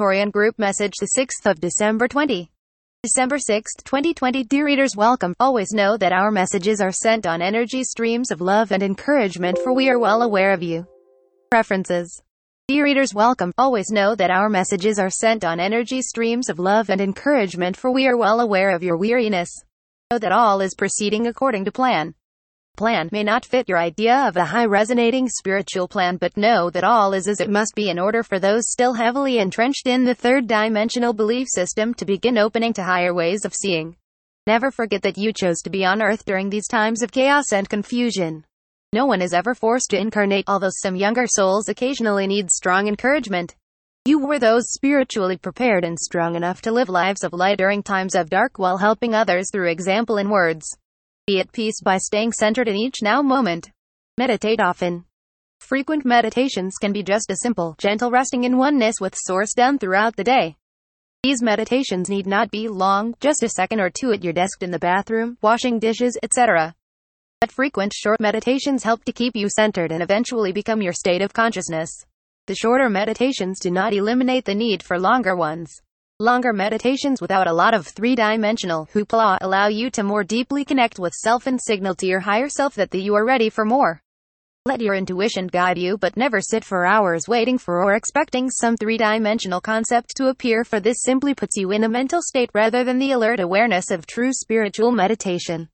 Arcturian Group Message the 6th of December 20. December 6, 2020 Dear readers welcome. Always know that our messages are sent on energy streams of love and encouragement for we are well aware of you. Preferences. Dear readers welcome. Always know that our messages are sent on energy streams of love and encouragement for we are well aware of your weariness. Know that all is proceeding according to plan plan may not fit your idea of a high resonating spiritual plan, but know that all is as it must be in order for those still heavily entrenched in the third dimensional belief system to begin opening to higher ways of seeing. Never forget that you chose to be on earth during these times of chaos and confusion. No one is ever forced to incarnate, although some younger souls occasionally need strong encouragement. You were those spiritually prepared and strong enough to live lives of light during times of dark while helping others through example and words. Be at peace by staying centered in each now moment. Meditate often. Frequent meditations can be just a simple, gentle resting in oneness with Source done throughout the day. These meditations need not be long, just a second or two at your desk in the bathroom, washing dishes, etc. But frequent short meditations help to keep you centered and eventually become your state of consciousness. The shorter meditations do not eliminate the need for longer ones. Longer meditations without a lot of three-dimensional hoopla allow you to more deeply connect with self and signal to your higher self that the you are ready for more. Let your intuition guide you but never sit for hours waiting for or expecting some three-dimensional concept to appear for this simply puts you in a mental state rather than the alert awareness of true spiritual meditation.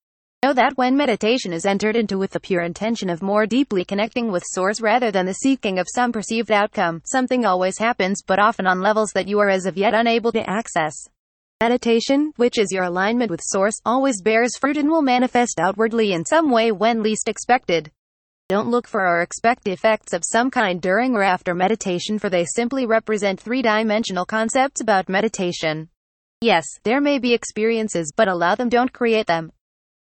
Know that when meditation is entered into with the pure intention of more deeply connecting with Source rather than the seeking of some perceived outcome, something always happens but often on levels that you are as of yet unable to access. Meditation, which is your alignment with Source, always bears fruit and will manifest outwardly in some way when least expected. Don't look for or expect effects of some kind during or after meditation for they simply represent three-dimensional concepts about meditation. Yes, there may be experiences but allow them don't create them.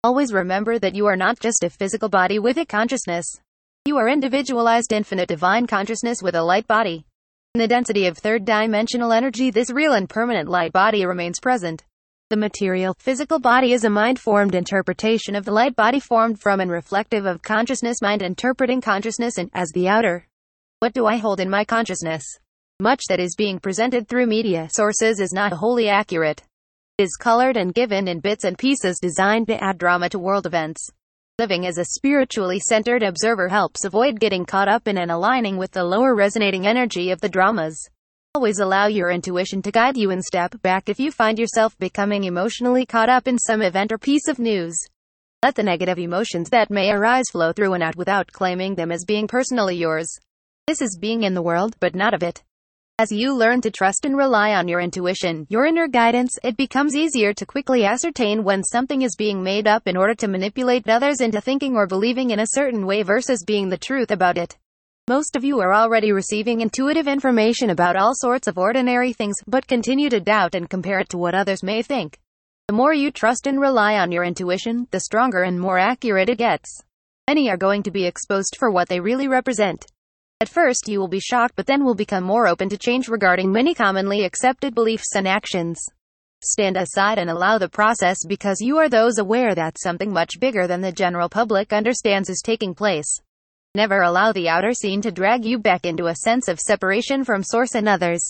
Always remember that you are not just a physical body with a consciousness. You are individualized infinite divine consciousness with a light body. In the density of third dimensional energy, this real and permanent light body remains present. The material, physical body is a mind-formed interpretation of the light body formed from and reflective of consciousness mind interpreting consciousness and, as the outer. What do I hold in my consciousness? Much that is being presented through media sources is not wholly accurate is colored and given in bits and pieces designed to add drama to world events. Living as a spiritually centered observer helps avoid getting caught up in and aligning with the lower resonating energy of the dramas. Always allow your intuition to guide you and step back if you find yourself becoming emotionally caught up in some event or piece of news. Let the negative emotions that may arise flow through and out without claiming them as being personally yours. This is being in the world, but not of it. As you learn to trust and rely on your intuition, your inner guidance, it becomes easier to quickly ascertain when something is being made up in order to manipulate others into thinking or believing in a certain way versus being the truth about it. Most of you are already receiving intuitive information about all sorts of ordinary things, but continue to doubt and compare it to what others may think. The more you trust and rely on your intuition, the stronger and more accurate it gets. Many are going to be exposed for what they really represent. At first you will be shocked but then will become more open to change regarding many commonly accepted beliefs and actions. Stand aside and allow the process because you are those aware that something much bigger than the general public understands is taking place. Never allow the outer scene to drag you back into a sense of separation from source and others.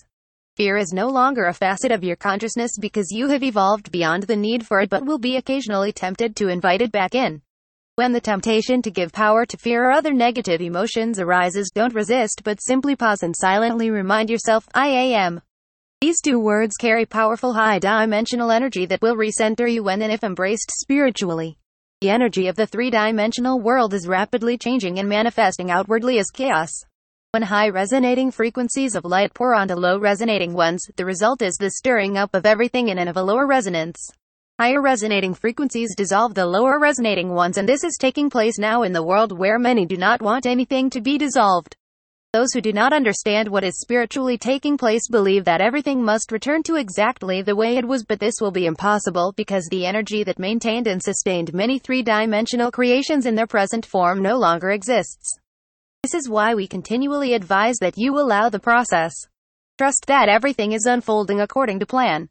Fear is no longer a facet of your consciousness because you have evolved beyond the need for it but will be occasionally tempted to invite it back in. When the temptation to give power to fear or other negative emotions arises, don't resist but simply pause and silently remind yourself, I am. These two words carry powerful high-dimensional energy that will recenter you when and if embraced spiritually. The energy of the three-dimensional world is rapidly changing and manifesting outwardly as chaos. When high resonating frequencies of light pour onto low resonating ones, the result is the stirring up of everything in and of a lower resonance. Higher resonating frequencies dissolve the lower resonating ones and this is taking place now in the world where many do not want anything to be dissolved. Those who do not understand what is spiritually taking place believe that everything must return to exactly the way it was but this will be impossible because the energy that maintained and sustained many three-dimensional creations in their present form no longer exists. This is why we continually advise that you allow the process. Trust that everything is unfolding according to plan.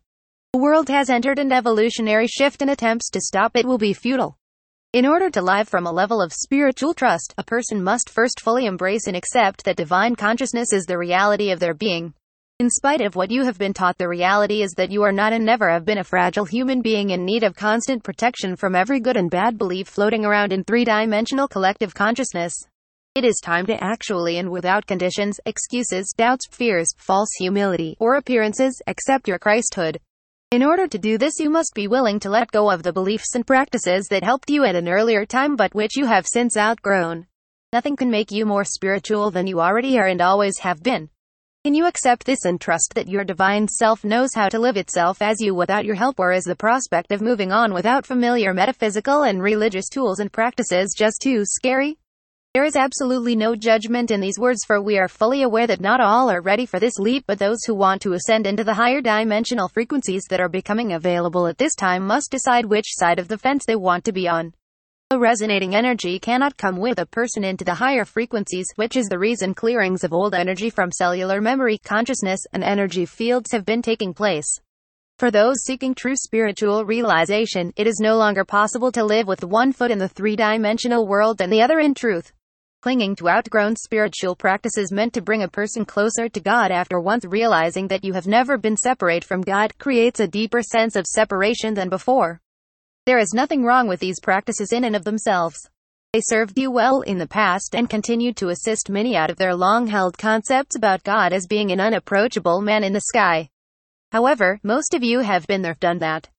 The world has entered an evolutionary shift and attempts to stop it will be futile. In order to live from a level of spiritual trust, a person must first fully embrace and accept that divine consciousness is the reality of their being. In spite of what you have been taught, the reality is that you are not and never have been a fragile human being in need of constant protection from every good and bad belief floating around in three dimensional collective consciousness. It is time to actually and without conditions, excuses, doubts, fears, false humility, or appearances, accept your Christhood. In order to do this, you must be willing to let go of the beliefs and practices that helped you at an earlier time but which you have since outgrown. Nothing can make you more spiritual than you already are and always have been. Can you accept this and trust that your divine self knows how to live itself as you without your help or is the prospect of moving on without familiar metaphysical and religious tools and practices just too scary? There is absolutely no judgment in these words for we are fully aware that not all are ready for this leap but those who want to ascend into the higher dimensional frequencies that are becoming available at this time must decide which side of the fence they want to be on. A resonating energy cannot come with a person into the higher frequencies, which is the reason clearings of old energy from cellular memory, consciousness, and energy fields have been taking place. For those seeking true spiritual realization, it is no longer possible to live with one foot in the three-dimensional world and the other in truth. Clinging to outgrown spiritual practices meant to bring a person closer to God after once realizing that you have never been separate from God creates a deeper sense of separation than before. There is nothing wrong with these practices in and of themselves. They served you well in the past and continue to assist many out of their long-held concepts about God as being an unapproachable man in the sky. However, most of you have been there, done that.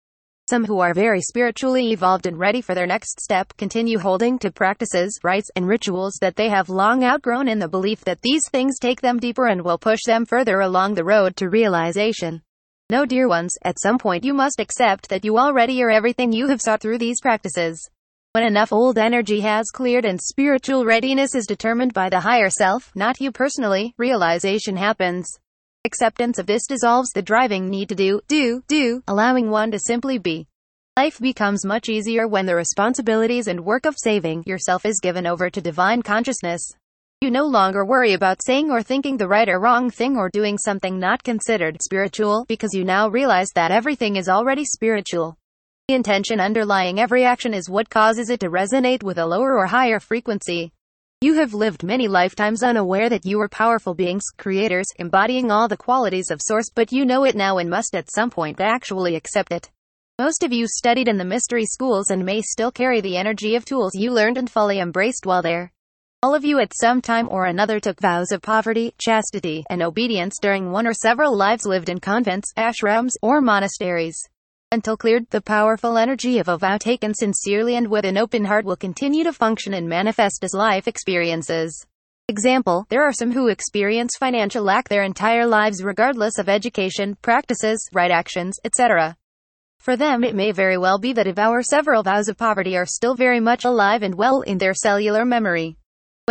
Some who are very spiritually evolved and ready for their next step continue holding to practices, rites, and rituals that they have long outgrown in the belief that these things take them deeper and will push them further along the road to realization. No dear ones, at some point you must accept that you already are everything you have sought through these practices. When enough old energy has cleared and spiritual readiness is determined by the higher self, not you personally, realization happens. Acceptance of this dissolves the driving need to do, do, do, allowing one to simply be. Life becomes much easier when the responsibilities and work of saving yourself is given over to divine consciousness. You no longer worry about saying or thinking the right or wrong thing or doing something not considered spiritual because you now realize that everything is already spiritual. The intention underlying every action is what causes it to resonate with a lower or higher frequency. You have lived many lifetimes unaware that you are powerful beings, creators, embodying all the qualities of Source, but you know it now and must at some point actually accept it. Most of you studied in the mystery schools and may still carry the energy of tools you learned and fully embraced while there. All of you at some time or another took vows of poverty, chastity, and obedience during one or several lives lived in convents, ashrams, or monasteries. Until cleared, the powerful energy of a vow taken sincerely and with an open heart will continue to function and manifest as life experiences. Example, there are some who experience financial lack their entire lives regardless of education, practices, right actions, etc. For them it may very well be that vow or several vows of poverty are still very much alive and well in their cellular memory.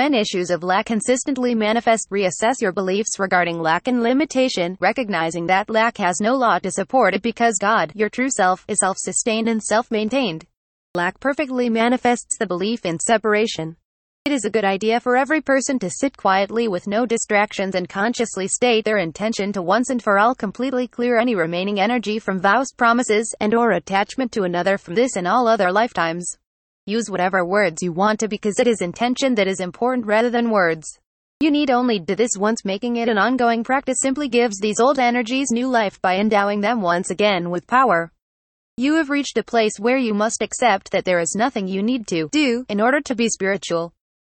When issues of lack consistently manifest, reassess your beliefs regarding lack and limitation, recognizing that lack has no law to support it because God, your true self, is self-sustained and self-maintained. Lack perfectly manifests the belief in separation. It is a good idea for every person to sit quietly with no distractions and consciously state their intention to once and for all completely clear any remaining energy from vows, promises, and or attachment to another from this and all other lifetimes. Use whatever words you want to because it is intention that is important rather than words. You need only do this once making it an ongoing practice simply gives these old energies new life by endowing them once again with power. You have reached a place where you must accept that there is nothing you need to do in order to be spiritual.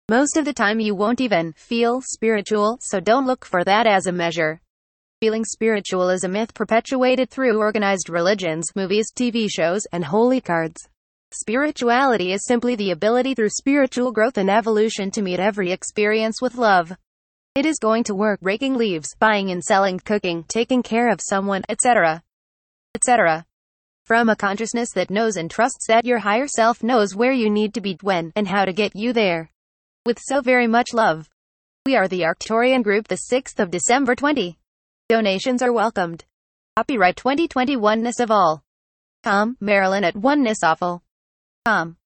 Most of the time you won't even feel spiritual, so don't look for that as a measure. Feeling spiritual is a myth perpetuated through organized religions, movies, TV shows, and holy cards. Spirituality is simply the ability through spiritual growth and evolution to meet every experience with love. It is going to work raking leaves, buying and selling, cooking, taking care of someone, etc. etc. From a consciousness that knows and trusts that your higher self knows where you need to be, when, and how to get you there. With so very much love. We are the Arcturian Group, the 6th of December 20. Donations are welcomed. Copyright 2021 Ness of all. Com, Marilyn at Oneness of all com.